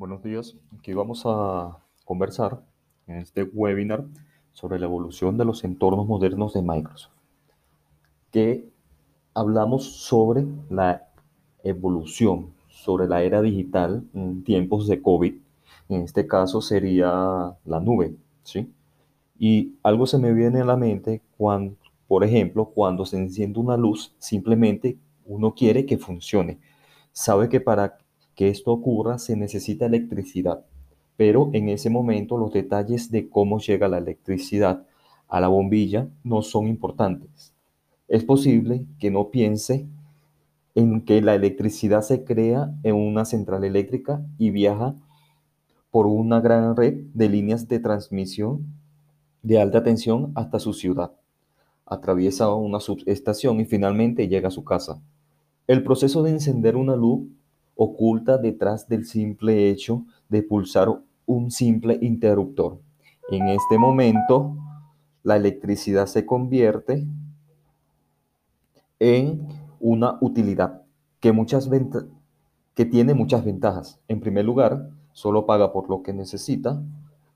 Buenos días. Aquí vamos a conversar en este webinar sobre la evolución de los entornos modernos de Microsoft. Que hablamos sobre la evolución, sobre la era digital en tiempos de COVID. En este caso sería la nube, ¿sí? Y algo se me viene a la mente cuando, por ejemplo, cuando se enciende una luz, simplemente uno quiere que funcione. Sabe que para que esto ocurra se necesita electricidad, pero en ese momento los detalles de cómo llega la electricidad a la bombilla no son importantes. Es posible que no piense en que la electricidad se crea en una central eléctrica y viaja por una gran red de líneas de transmisión de alta tensión hasta su ciudad. Atraviesa una subestación y finalmente llega a su casa. El proceso de encender una luz oculta detrás del simple hecho de pulsar un simple interruptor. En este momento, la electricidad se convierte en una utilidad que, muchas que tiene muchas ventajas. En primer lugar, solo paga por lo que necesita.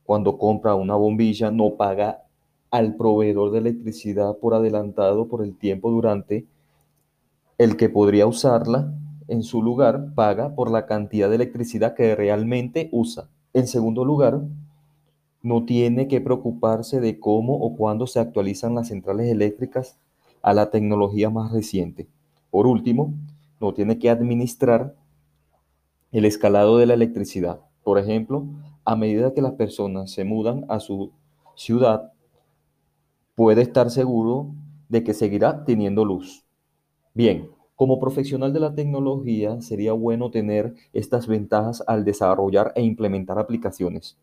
Cuando compra una bombilla, no paga al proveedor de electricidad por adelantado por el tiempo durante el que podría usarla en su lugar, paga por la cantidad de electricidad que realmente usa. En segundo lugar, no tiene que preocuparse de cómo o cuándo se actualizan las centrales eléctricas a la tecnología más reciente. Por último, no tiene que administrar el escalado de la electricidad. Por ejemplo, a medida que las personas se mudan a su ciudad, puede estar seguro de que seguirá teniendo luz. Bien, como profesional de la tecnología, sería bueno tener estas ventajas al desarrollar e implementar aplicaciones.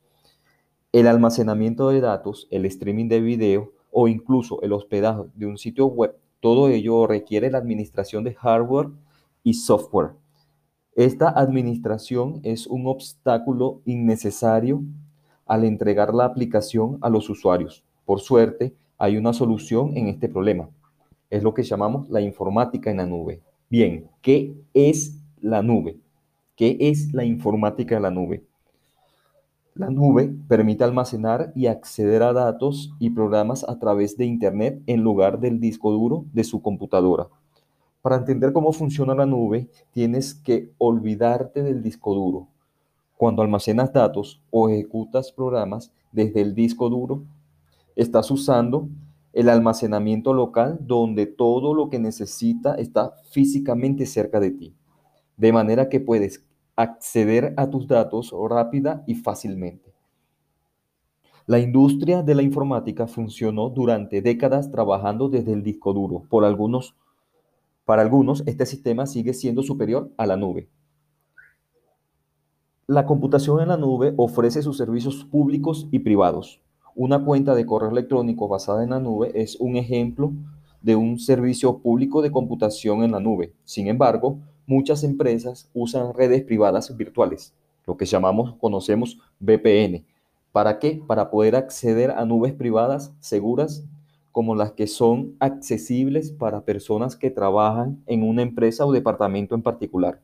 El almacenamiento de datos, el streaming de video o incluso el hospedaje de un sitio web, todo ello requiere la administración de hardware y software. Esta administración es un obstáculo innecesario al entregar la aplicación a los usuarios. Por suerte, hay una solución en este problema es lo que llamamos la informática en la nube. Bien, ¿qué es la nube? ¿Qué es la informática en la nube? La nube permite almacenar y acceder a datos y programas a través de Internet en lugar del disco duro de su computadora. Para entender cómo funciona la nube, tienes que olvidarte del disco duro. Cuando almacenas datos o ejecutas programas desde el disco duro, estás usando el almacenamiento local donde todo lo que necesita está físicamente cerca de ti, de manera que puedes acceder a tus datos rápida y fácilmente. La industria de la informática funcionó durante décadas trabajando desde el disco duro. Por algunos, para algunos, este sistema sigue siendo superior a la nube. La computación en la nube ofrece sus servicios públicos y privados. Una cuenta de correo electrónico basada en la nube es un ejemplo de un servicio público de computación en la nube. Sin embargo, muchas empresas usan redes privadas virtuales, lo que llamamos, conocemos VPN. ¿Para qué? Para poder acceder a nubes privadas seguras como las que son accesibles para personas que trabajan en una empresa o departamento en particular.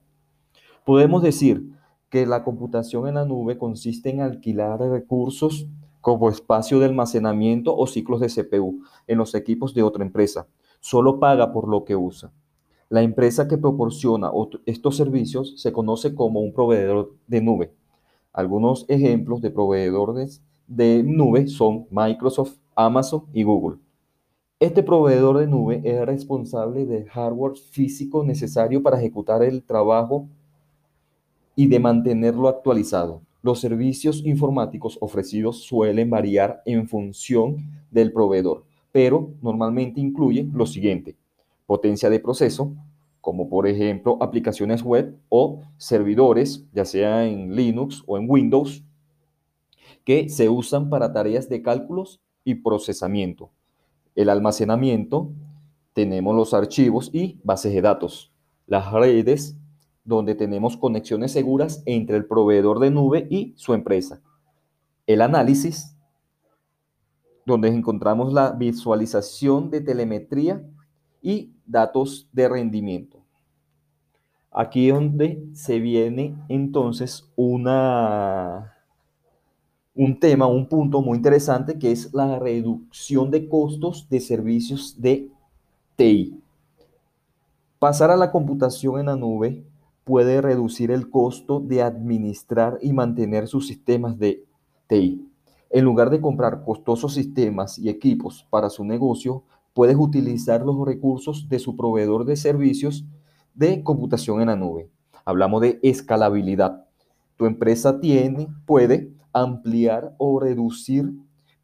Podemos decir que la computación en la nube consiste en alquilar recursos como espacio de almacenamiento o ciclos de CPU en los equipos de otra empresa. Solo paga por lo que usa. La empresa que proporciona estos servicios se conoce como un proveedor de nube. Algunos ejemplos de proveedores de nube son Microsoft, Amazon y Google. Este proveedor de nube es responsable del hardware físico necesario para ejecutar el trabajo y de mantenerlo actualizado. Los servicios informáticos ofrecidos suelen variar en función del proveedor, pero normalmente incluyen lo siguiente. Potencia de proceso, como por ejemplo aplicaciones web o servidores, ya sea en Linux o en Windows, que se usan para tareas de cálculos y procesamiento. El almacenamiento, tenemos los archivos y bases de datos. Las redes donde tenemos conexiones seguras entre el proveedor de nube y su empresa. El análisis, donde encontramos la visualización de telemetría y datos de rendimiento. Aquí es donde se viene entonces una, un tema, un punto muy interesante que es la reducción de costos de servicios de TI. Pasar a la computación en la nube puede reducir el costo de administrar y mantener sus sistemas de TI. En lugar de comprar costosos sistemas y equipos para su negocio, puedes utilizar los recursos de su proveedor de servicios de computación en la nube. Hablamos de escalabilidad. Tu empresa tiene, puede ampliar o reducir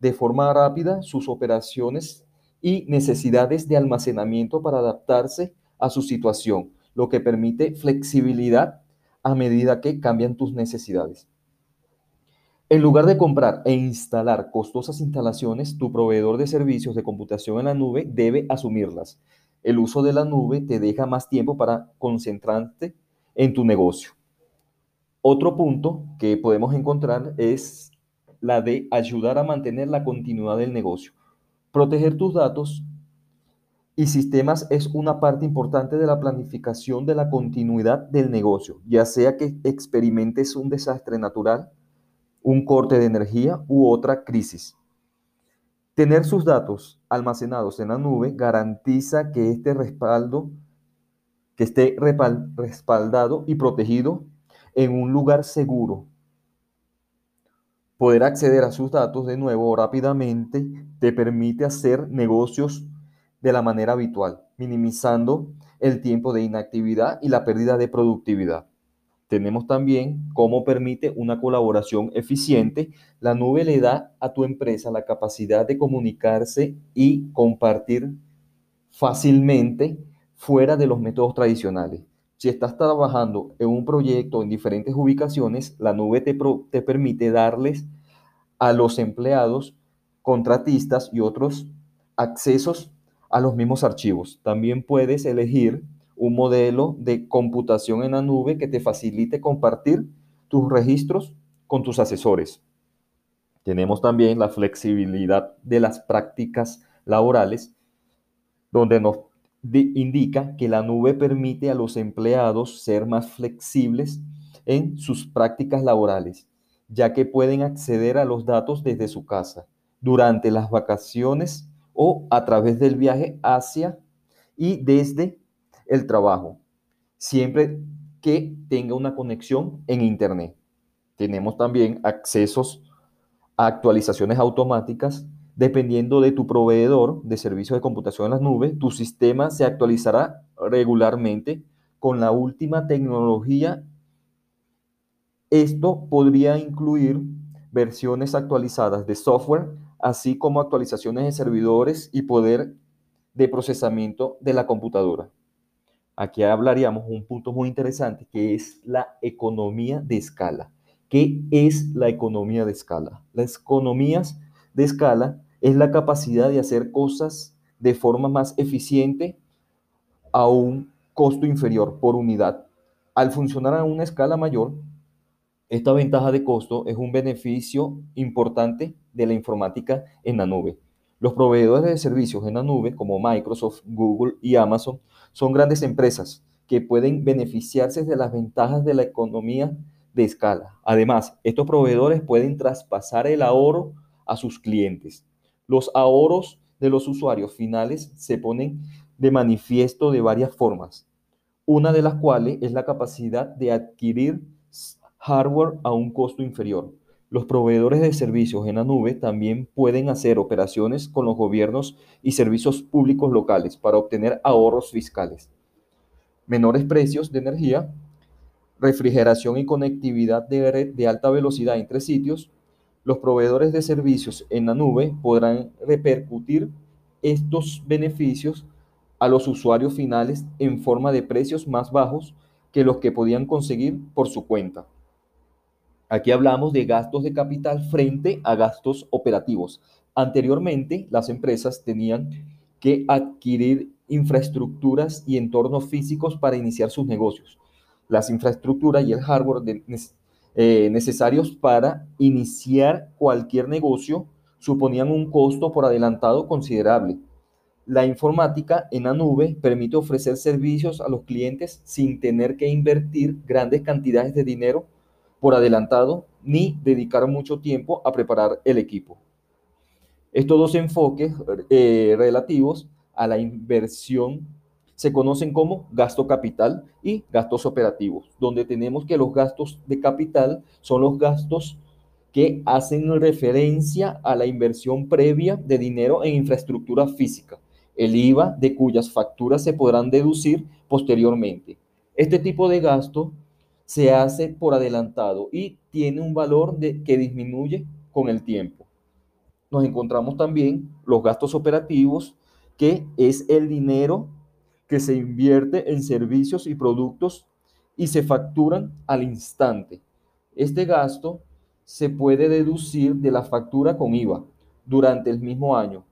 de forma rápida sus operaciones y necesidades de almacenamiento para adaptarse a su situación, lo que permite flexibilidad a medida que cambian tus necesidades. En lugar de comprar e instalar costosas instalaciones, tu proveedor de servicios de computación en la nube debe asumirlas. El uso de la nube te deja más tiempo para concentrarte en tu negocio. Otro punto que podemos encontrar es la de ayudar a mantener la continuidad del negocio. Proteger tus datos y sistemas es una parte importante de la planificación de la continuidad del negocio, ya sea que experimentes un desastre natural, un corte de energía u otra crisis. Tener sus datos almacenados en la nube garantiza que este respaldo que esté respaldado y protegido en un lugar seguro. Poder acceder a sus datos de nuevo rápidamente te permite hacer negocios de la manera habitual, minimizando el tiempo de inactividad y la pérdida de productividad. Tenemos también cómo permite una colaboración eficiente. La nube le da a tu empresa la capacidad de comunicarse y compartir fácilmente fuera de los métodos tradicionales. Si estás trabajando en un proyecto en diferentes ubicaciones, la nube te, te permite darles a los empleados, contratistas y otros accesos a los mismos archivos. También puedes elegir un modelo de computación en la nube que te facilite compartir tus registros con tus asesores. Tenemos también la flexibilidad de las prácticas laborales, donde nos indica que la nube permite a los empleados ser más flexibles en sus prácticas laborales, ya que pueden acceder a los datos desde su casa, durante las vacaciones o a través del viaje hacia y desde el trabajo, siempre que tenga una conexión en Internet. Tenemos también accesos a actualizaciones automáticas. Dependiendo de tu proveedor de servicios de computación en las nubes, tu sistema se actualizará regularmente con la última tecnología. Esto podría incluir versiones actualizadas de software, así como actualizaciones de servidores y poder de procesamiento de la computadora. Aquí hablaríamos un punto muy interesante que es la economía de escala. ¿Qué es la economía de escala? Las economías de escala es la capacidad de hacer cosas de forma más eficiente a un costo inferior por unidad. Al funcionar a una escala mayor, esta ventaja de costo es un beneficio importante de la informática en la nube. Los proveedores de servicios en la nube, como Microsoft, Google y Amazon, son grandes empresas que pueden beneficiarse de las ventajas de la economía de escala. Además, estos proveedores pueden traspasar el ahorro a sus clientes. Los ahorros de los usuarios finales se ponen de manifiesto de varias formas, una de las cuales es la capacidad de adquirir hardware a un costo inferior. Los proveedores de servicios en la nube también pueden hacer operaciones con los gobiernos y servicios públicos locales para obtener ahorros fiscales, menores precios de energía, refrigeración y conectividad de red de alta velocidad entre sitios. Los proveedores de servicios en la nube podrán repercutir estos beneficios a los usuarios finales en forma de precios más bajos que los que podían conseguir por su cuenta. Aquí hablamos de gastos de capital frente a gastos operativos. Anteriormente, las empresas tenían que adquirir infraestructuras y entornos físicos para iniciar sus negocios. Las infraestructuras y el hardware eh, necesarios para iniciar cualquier negocio suponían un costo por adelantado considerable. La informática en la nube permite ofrecer servicios a los clientes sin tener que invertir grandes cantidades de dinero por adelantado ni dedicar mucho tiempo a preparar el equipo. Estos dos enfoques eh, relativos a la inversión se conocen como gasto capital y gastos operativos, donde tenemos que los gastos de capital son los gastos que hacen referencia a la inversión previa de dinero en infraestructura física, el IVA de cuyas facturas se podrán deducir posteriormente. Este tipo de gasto se hace por adelantado y tiene un valor de, que disminuye con el tiempo. Nos encontramos también los gastos operativos, que es el dinero que se invierte en servicios y productos y se facturan al instante. Este gasto se puede deducir de la factura con IVA durante el mismo año.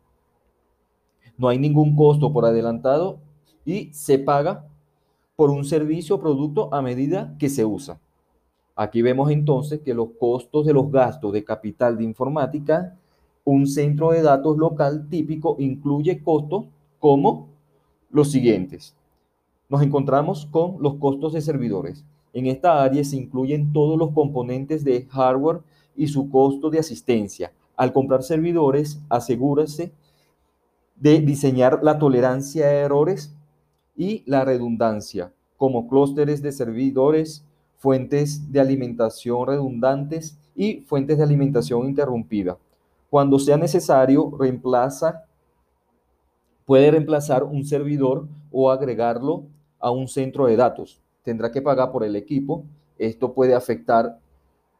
No hay ningún costo por adelantado y se paga por un servicio o producto a medida que se usa. Aquí vemos entonces que los costos de los gastos de capital de informática, un centro de datos local típico incluye costos como los siguientes. Nos encontramos con los costos de servidores. En esta área se incluyen todos los componentes de hardware y su costo de asistencia. Al comprar servidores, asegúrese de diseñar la tolerancia a errores y la redundancia, como clústeres de servidores, fuentes de alimentación redundantes y fuentes de alimentación interrumpida. Cuando sea necesario, reemplaza, puede reemplazar un servidor o agregarlo a un centro de datos. Tendrá que pagar por el equipo. Esto puede afectar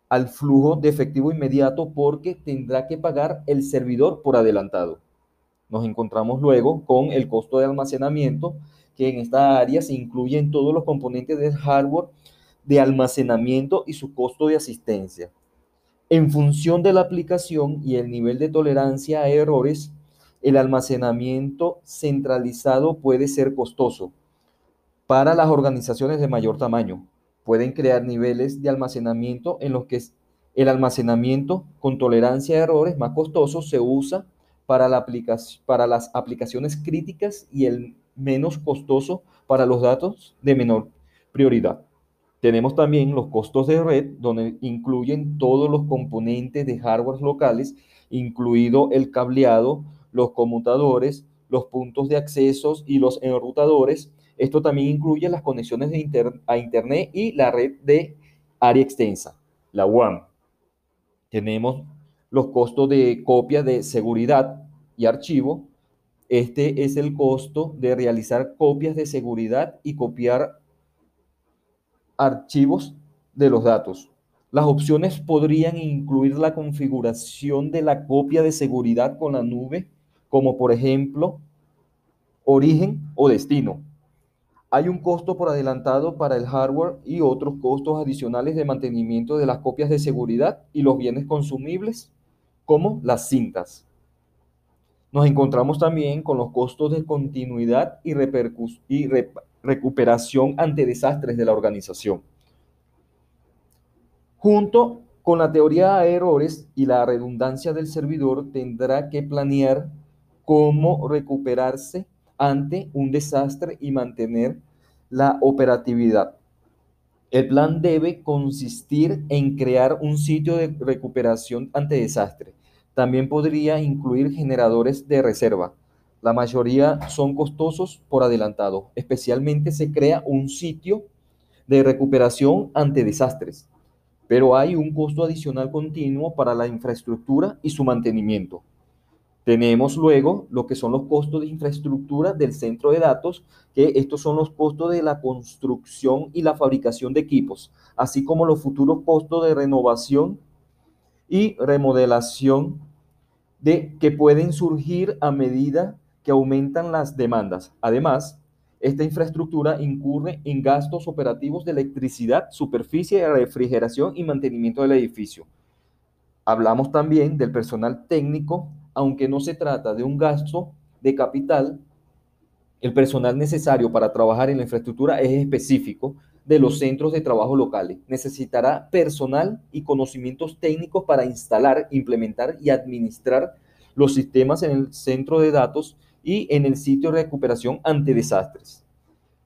al flujo de efectivo inmediato porque tendrá que pagar el servidor por adelantado. Nos encontramos luego con el costo de almacenamiento, que en esta área se incluyen todos los componentes del hardware de almacenamiento y su costo de asistencia. En función de la aplicación y el nivel de tolerancia a errores, el almacenamiento centralizado puede ser costoso. Para las organizaciones de mayor tamaño, pueden crear niveles de almacenamiento en los que el almacenamiento con tolerancia a errores más costoso se usa para, la para las aplicaciones críticas y el menos costoso para los datos de menor prioridad. Tenemos también los costos de red, donde incluyen todos los componentes de hardware locales, incluido el cableado, los conmutadores, los puntos de accesos y los enrutadores. Esto también incluye las conexiones a Internet y la red de área extensa, la WAN. Tenemos los costos de copia de seguridad y archivo. Este es el costo de realizar copias de seguridad y copiar archivos de los datos. Las opciones podrían incluir la configuración de la copia de seguridad con la nube, como por ejemplo origen o destino. Hay un costo por adelantado para el hardware y otros costos adicionales de mantenimiento de las copias de seguridad y los bienes consumibles como las cintas. Nos encontramos también con los costos de continuidad y, recuperación ante desastres de la organización. Junto con la teoría de errores y la redundancia del servidor, tendrá que planear cómo recuperarse ante un desastre y mantener la operatividad. El plan debe consistir en crear un sitio de recuperación ante desastre. También podría incluir generadores de reserva. La mayoría son costosos por adelantado. Especialmente se crea un sitio de recuperación ante desastres. Pero hay un costo adicional continuo para la infraestructura y su mantenimiento. Tenemos luego lo que son los costos de infraestructura del centro de datos, que estos son los costos de la construcción y la fabricación de equipos, así como los futuros costos de renovación y remodelación de, que pueden surgir a medida que aumentan las demandas. Además, esta infraestructura incurre en gastos operativos de electricidad, superficie, refrigeración y mantenimiento del edificio. Hablamos también del personal técnico aunque no se trata de un gasto de capital, el personal necesario para trabajar en la infraestructura es específico de los centros de trabajo locales. Necesitará personal y conocimientos técnicos para instalar, implementar y administrar los sistemas en el centro de datos y en el sitio de recuperación ante desastres.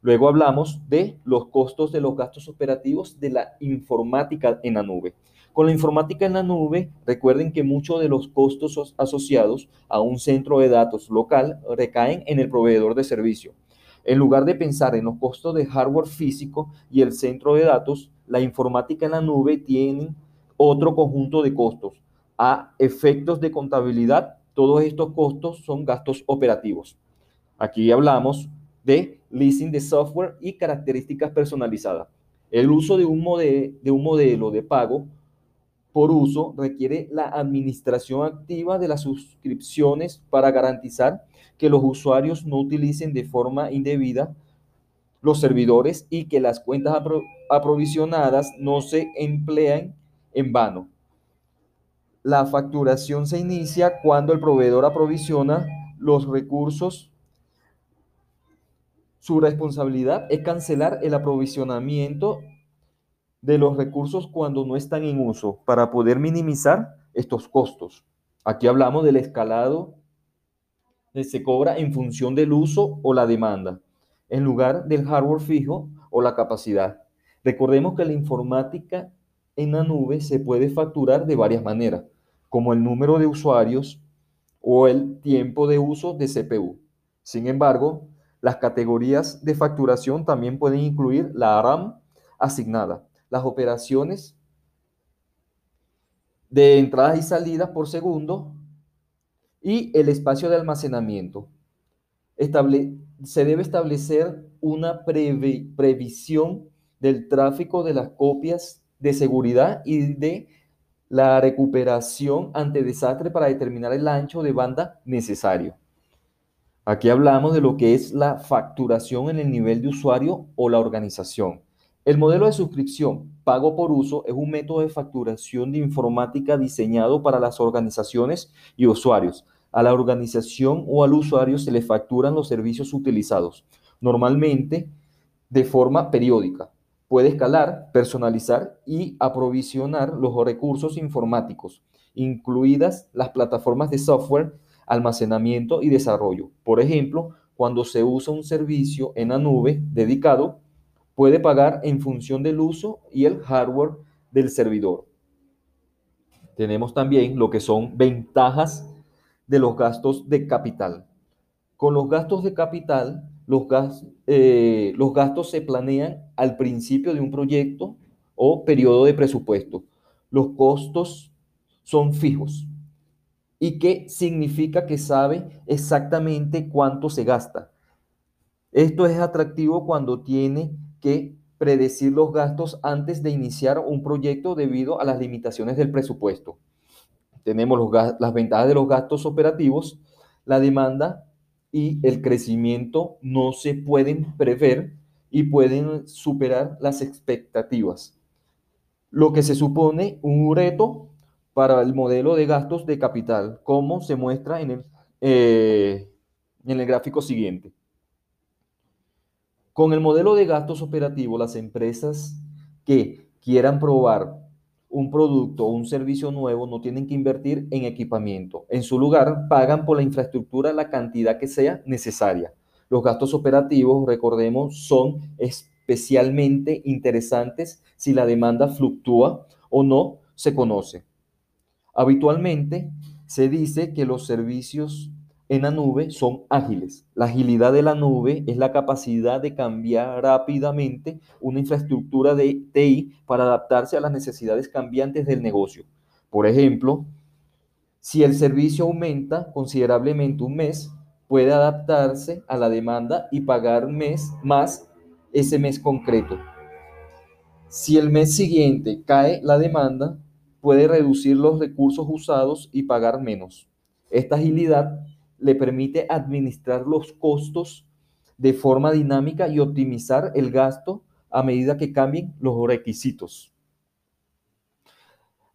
Luego hablamos de los costos de los gastos operativos de la informática en la nube. Con la informática en la nube, recuerden que muchos de los costos asociados a un centro de datos local recaen en el proveedor de servicio. En lugar de pensar en los costos de hardware físico y el centro de datos, la informática en la nube tiene otro conjunto de costos. A efectos de contabilidad, todos estos costos son gastos operativos. Aquí hablamos de leasing de software y características personalizadas. El uso de un, de un modelo de pago por uso requiere la administración activa de las suscripciones para garantizar que los usuarios no utilicen de forma indebida los servidores y que las cuentas aprovisionadas no se emplean en vano. La facturación se inicia cuando el proveedor aprovisiona los recursos. Su responsabilidad es cancelar el aprovisionamiento de los recursos cuando no están en uso para poder minimizar estos costos. Aquí hablamos del escalado que se cobra en función del uso o la demanda, en lugar del hardware fijo o la capacidad. Recordemos que la informática en la nube se puede facturar de varias maneras, como el número de usuarios o el tiempo de uso de CPU. Sin embargo, las categorías de facturación también pueden incluir la RAM asignada, las operaciones de entradas y salidas por segundo y el espacio de almacenamiento. se debe establecer una previsión del tráfico de las copias de seguridad y de la recuperación ante desastre para determinar el ancho de banda necesario. Aquí hablamos de lo que es la facturación en el nivel de usuario o la organización. El modelo de suscripción pago por uso es un método de facturación de informática diseñado para las organizaciones y usuarios. A la organización o al usuario se le facturan los servicios utilizados, normalmente de forma periódica. Puede escalar, personalizar y aprovisionar los recursos informáticos, incluidas las plataformas de software, almacenamiento y desarrollo. Por ejemplo, cuando se usa un servicio en la nube dedicado, puede pagar en función del uso y el hardware del servidor. Tenemos también lo que son ventajas de los gastos de capital. Con los gastos de capital, los, eh, los gastos se planean al principio de un proyecto o periodo de presupuesto. Los costos son fijos. ¿Y qué significa que sabe exactamente cuánto se gasta? Esto es atractivo cuando tiene predecir los gastos antes de iniciar un proyecto debido a las limitaciones del presupuesto. Tenemos las ventajas de los gastos operativos, la demanda y el crecimiento no se pueden prever y pueden superar las expectativas. Lo que se supone un reto para el modelo de gastos de capital, como se muestra en el, eh, en el gráfico siguiente. Con el modelo de gastos operativos, las empresas que quieran probar un producto o un servicio nuevo no tienen que invertir en equipamiento. En su lugar, pagan por la infraestructura la cantidad que sea necesaria. Los gastos operativos, recordemos, son especialmente interesantes si la demanda fluctúa o no se conoce. Habitualmente se dice que los servicios en la nube son ágiles. La agilidad de la nube es la capacidad de cambiar rápidamente una infraestructura de TI para adaptarse a las necesidades cambiantes del negocio. Por ejemplo, si el servicio aumenta considerablemente un mes, puede adaptarse a la demanda y pagar mes más ese mes concreto. Si el mes siguiente cae la demanda, puede reducir los recursos usados y pagar menos. Esta agilidad le permite administrar los costos de forma dinámica y optimizar el gasto a medida que cambien los requisitos.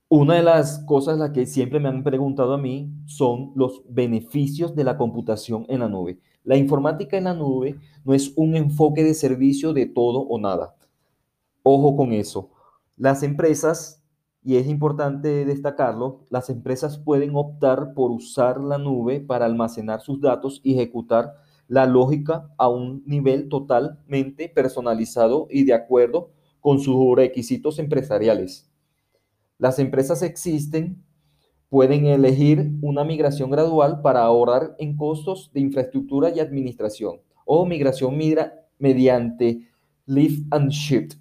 Una de las cosas las que siempre me han preguntado a mí son los beneficios de la computación en la nube. La informática en la nube no es un enfoque de servicio de todo o nada. Ojo con eso. Las empresas y es importante destacarlo, las empresas pueden optar por usar la nube para almacenar sus datos y ejecutar la lógica a un nivel totalmente personalizado y de acuerdo con sus requisitos empresariales. Las empresas existen pueden elegir una migración gradual para ahorrar en costos de infraestructura y administración o migración mediante lift and shift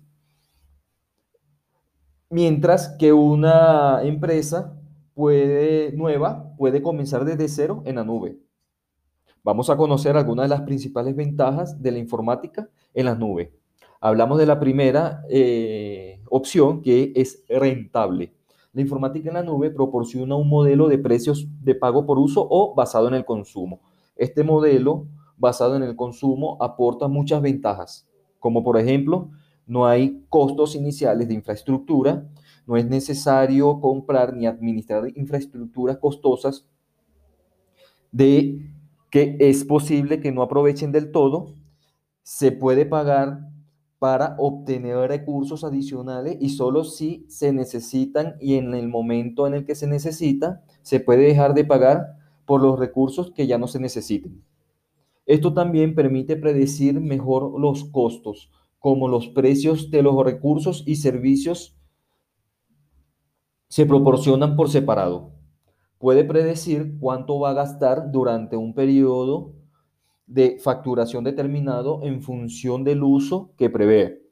Mientras que una empresa puede, nueva puede comenzar desde cero en la nube. Vamos a conocer algunas de las principales ventajas de la informática en la nube. Hablamos de la primera eh, opción que es rentable. La informática en la nube proporciona un modelo de precios de pago por uso o basado en el consumo. Este modelo basado en el consumo aporta muchas ventajas, como por ejemplo no hay costos iniciales de infraestructura, no es necesario comprar ni administrar infraestructuras costosas de que es posible que no aprovechen del todo, se puede pagar para obtener recursos adicionales y solo si se necesitan y en el momento en el que se necesita, se puede dejar de pagar por los recursos que ya no se necesiten. Esto también permite predecir mejor los costos, como los precios de los recursos y servicios se proporcionan por separado. Puede predecir cuánto va a gastar durante un periodo de facturación determinado en función del uso que prevé.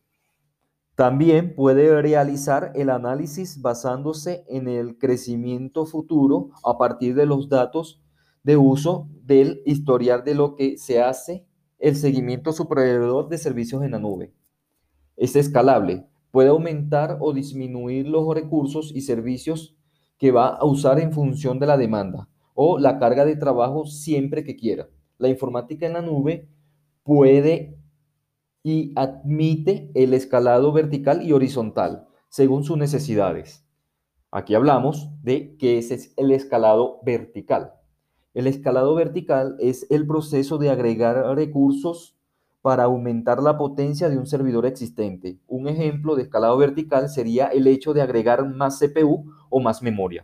También puede realizar el análisis basándose en el crecimiento futuro a partir de los datos de uso del historial de lo que se hace el seguimiento a su proveedor de servicios en la nube. Es escalable, puede aumentar o disminuir los recursos y servicios que va a usar en función de la demanda o la carga de trabajo siempre que quiera. La informática en la nube puede y admite el escalado vertical y horizontal según sus necesidades. Aquí hablamos de qué es el escalado vertical. El escalado vertical es el proceso de agregar recursos para aumentar la potencia de un servidor existente. Un ejemplo de escalado vertical sería el hecho de agregar más CPU o más memoria.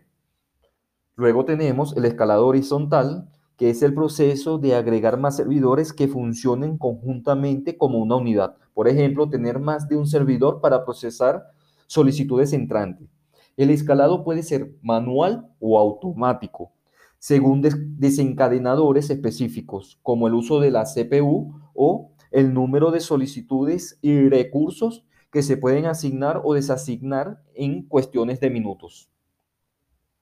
Luego tenemos el escalado horizontal, que es el proceso de agregar más servidores que funcionen conjuntamente como una unidad. Por ejemplo, tener más de un servidor para procesar solicitudes entrantes. El escalado puede ser manual o automático según desencadenadores específicos, como el uso de la CPU o el número de solicitudes y recursos que se pueden asignar o desasignar en cuestiones de minutos.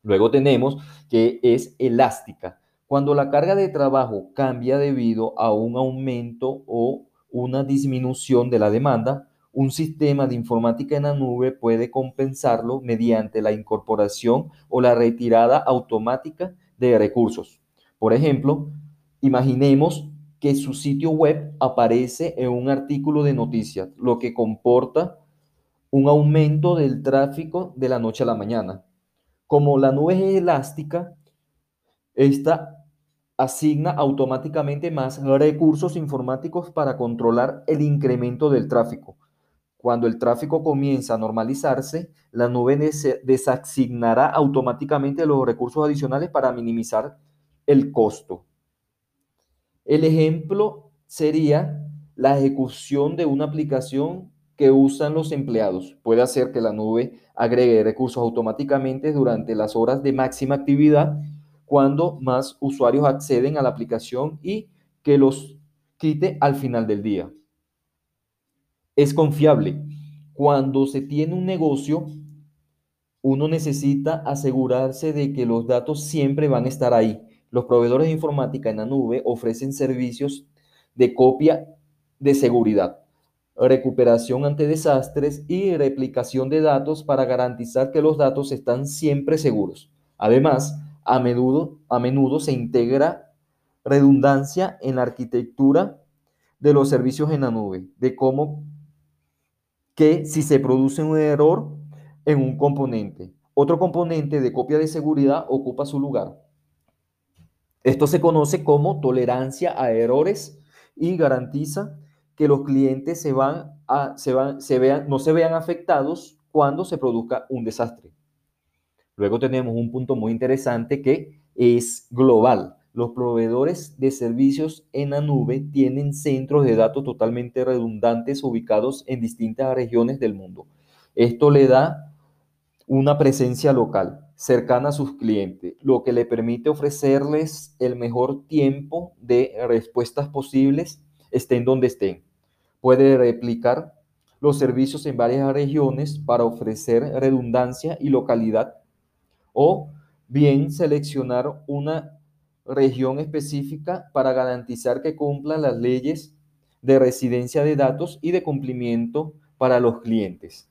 Luego tenemos que es elástica. Cuando la carga de trabajo cambia debido a un aumento o una disminución de la demanda, un sistema de informática en la nube puede compensarlo mediante la incorporación o la retirada automática de recursos. Por ejemplo, imaginemos que su sitio web aparece en un artículo de noticias, lo que comporta un aumento del tráfico de la noche a la mañana. Como la nube es elástica, esta asigna automáticamente más recursos informáticos para controlar el incremento del tráfico. Cuando el tráfico comienza a normalizarse, la nube desasignará automáticamente los recursos adicionales para minimizar el costo. El ejemplo sería la ejecución de una aplicación que usan los empleados. Puede hacer que la nube agregue recursos automáticamente durante las horas de máxima actividad cuando más usuarios acceden a la aplicación y que los quite al final del día es confiable. Cuando se tiene un negocio, uno necesita asegurarse de que los datos siempre van a estar ahí. Los proveedores de informática en la nube ofrecen servicios de copia de seguridad, recuperación ante desastres y replicación de datos para garantizar que los datos están siempre seguros. Además, a menudo, a menudo se integra redundancia en la arquitectura de los servicios en la nube, de cómo que si se produce un error en un componente, otro componente de copia de seguridad ocupa su lugar. Esto se conoce como tolerancia a errores y garantiza que los clientes se van a, se van, se vean, no se vean afectados cuando se produzca un desastre. Luego tenemos un punto muy interesante que es global. Los proveedores de servicios en la nube tienen centros de datos totalmente redundantes ubicados en distintas regiones del mundo. Esto le da una presencia local cercana a sus clientes, lo que le permite ofrecerles el mejor tiempo de respuestas posibles, estén donde estén. Puede replicar los servicios en varias regiones para ofrecer redundancia y localidad o bien seleccionar una región específica para garantizar que cumplan las leyes de residencia de datos y de cumplimiento para los clientes.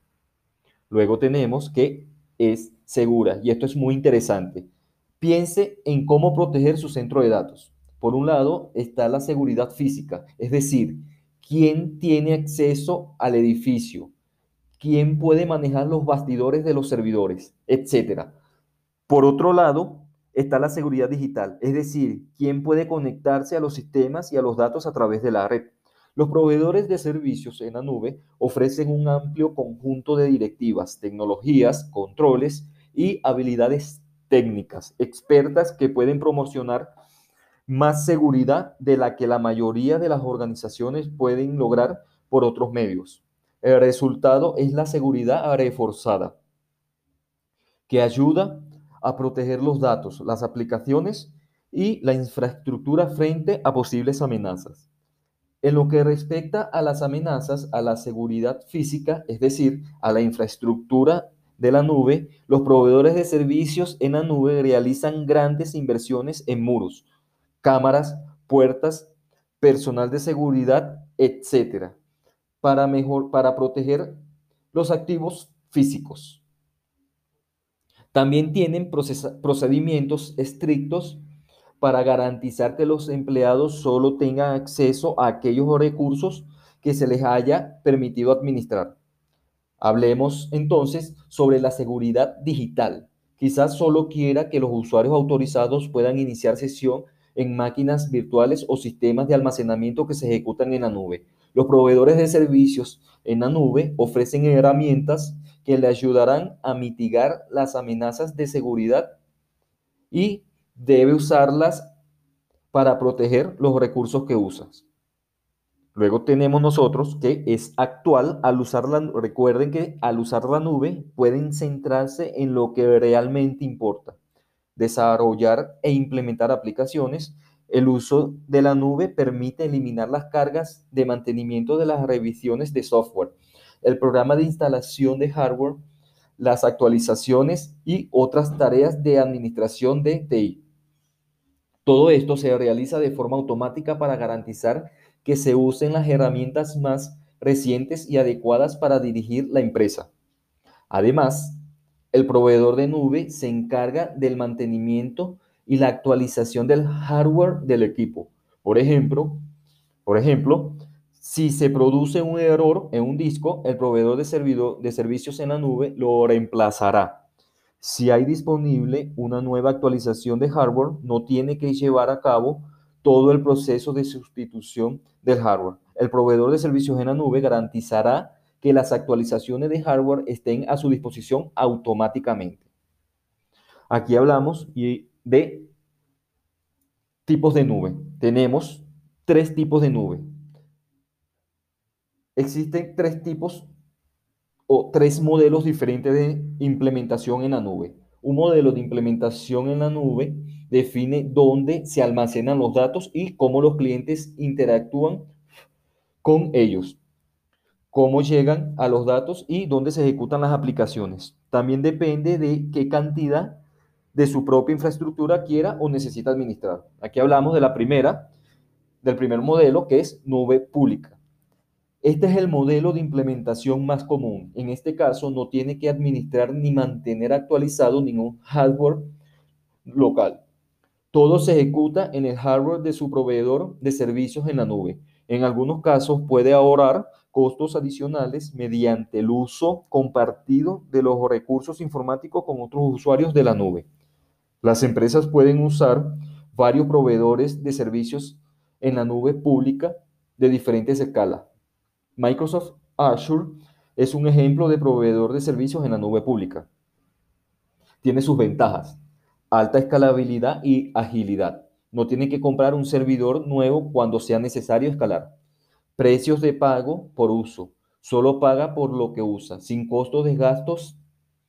Luego tenemos que es segura y esto es muy interesante. Piense en cómo proteger su centro de datos. Por un lado está la seguridad física, es decir, quién tiene acceso al edificio, quién puede manejar los bastidores de los servidores, etcétera. Por otro lado, está la seguridad digital, es decir, quién puede conectarse a los sistemas y a los datos a través de la red. Los proveedores de servicios en la nube ofrecen un amplio conjunto de directivas, tecnologías, controles y habilidades técnicas expertas que pueden promocionar más seguridad de la que la mayoría de las organizaciones pueden lograr por otros medios. El resultado es la seguridad reforzada, que ayuda a proteger los datos, las aplicaciones y la infraestructura frente a posibles amenazas. En lo que respecta a las amenazas a la seguridad física, es decir, a la infraestructura de la nube, los proveedores de servicios en la nube realizan grandes inversiones en muros, cámaras, puertas, personal de seguridad, etc., para, mejor, para proteger los activos físicos. También tienen procedimientos estrictos para garantizar que los empleados solo tengan acceso a aquellos recursos que se les haya permitido administrar. Hablemos entonces sobre la seguridad digital. Quizás solo quiera que los usuarios autorizados puedan iniciar sesión en máquinas virtuales o sistemas de almacenamiento que se ejecutan en la nube. Los proveedores de servicios en la nube ofrecen herramientas que le ayudarán a mitigar las amenazas de seguridad y debe usarlas para proteger los recursos que usas. Luego tenemos nosotros que es actual al usar la recuerden que al usar la nube pueden centrarse en lo que realmente importa, desarrollar e implementar aplicaciones. El uso de la nube permite eliminar las cargas de mantenimiento de las revisiones de software el programa de instalación de hardware, las actualizaciones y otras tareas de administración de TI. Todo esto se realiza de forma automática para garantizar que se usen las herramientas más recientes y adecuadas para dirigir la empresa. Además, el proveedor de nube se encarga del mantenimiento y la actualización del hardware del equipo. Por ejemplo, por ejemplo, si se produce un error en un disco, el proveedor de, de servicios en la nube lo reemplazará. Si hay disponible una nueva actualización de hardware, no tiene que llevar a cabo todo el proceso de sustitución del hardware. El proveedor de servicios en la nube garantizará que las actualizaciones de hardware estén a su disposición automáticamente. Aquí hablamos de tipos de nube. Tenemos tres tipos de nube existen tres tipos o tres modelos diferentes de implementación en la nube. Un modelo de implementación en la nube define dónde se almacenan los datos y cómo los clientes interactúan con ellos, cómo llegan a los datos y dónde se ejecutan las aplicaciones. También depende de qué cantidad de su propia infraestructura quiera o necesita administrar. Aquí hablamos de la primera, del primer modelo que es nube pública. Este es el modelo de implementación más común. En este caso, no tiene que administrar ni mantener actualizado ningún hardware local. Todo se ejecuta en el hardware de su proveedor de servicios en la nube. En algunos casos puede ahorrar costos adicionales mediante el uso compartido de los recursos informáticos con otros usuarios de la nube. Las empresas pueden usar varios proveedores de servicios en la nube pública de diferentes escalas Microsoft Azure es un ejemplo de proveedor de servicios en la nube pública. tiene sus ventajas, alta escalabilidad y agilidad. No tiene que comprar un servidor nuevo cuando sea necesario escalar. Precios de pago por uso. Solo paga por lo que usa, sin costos de gastos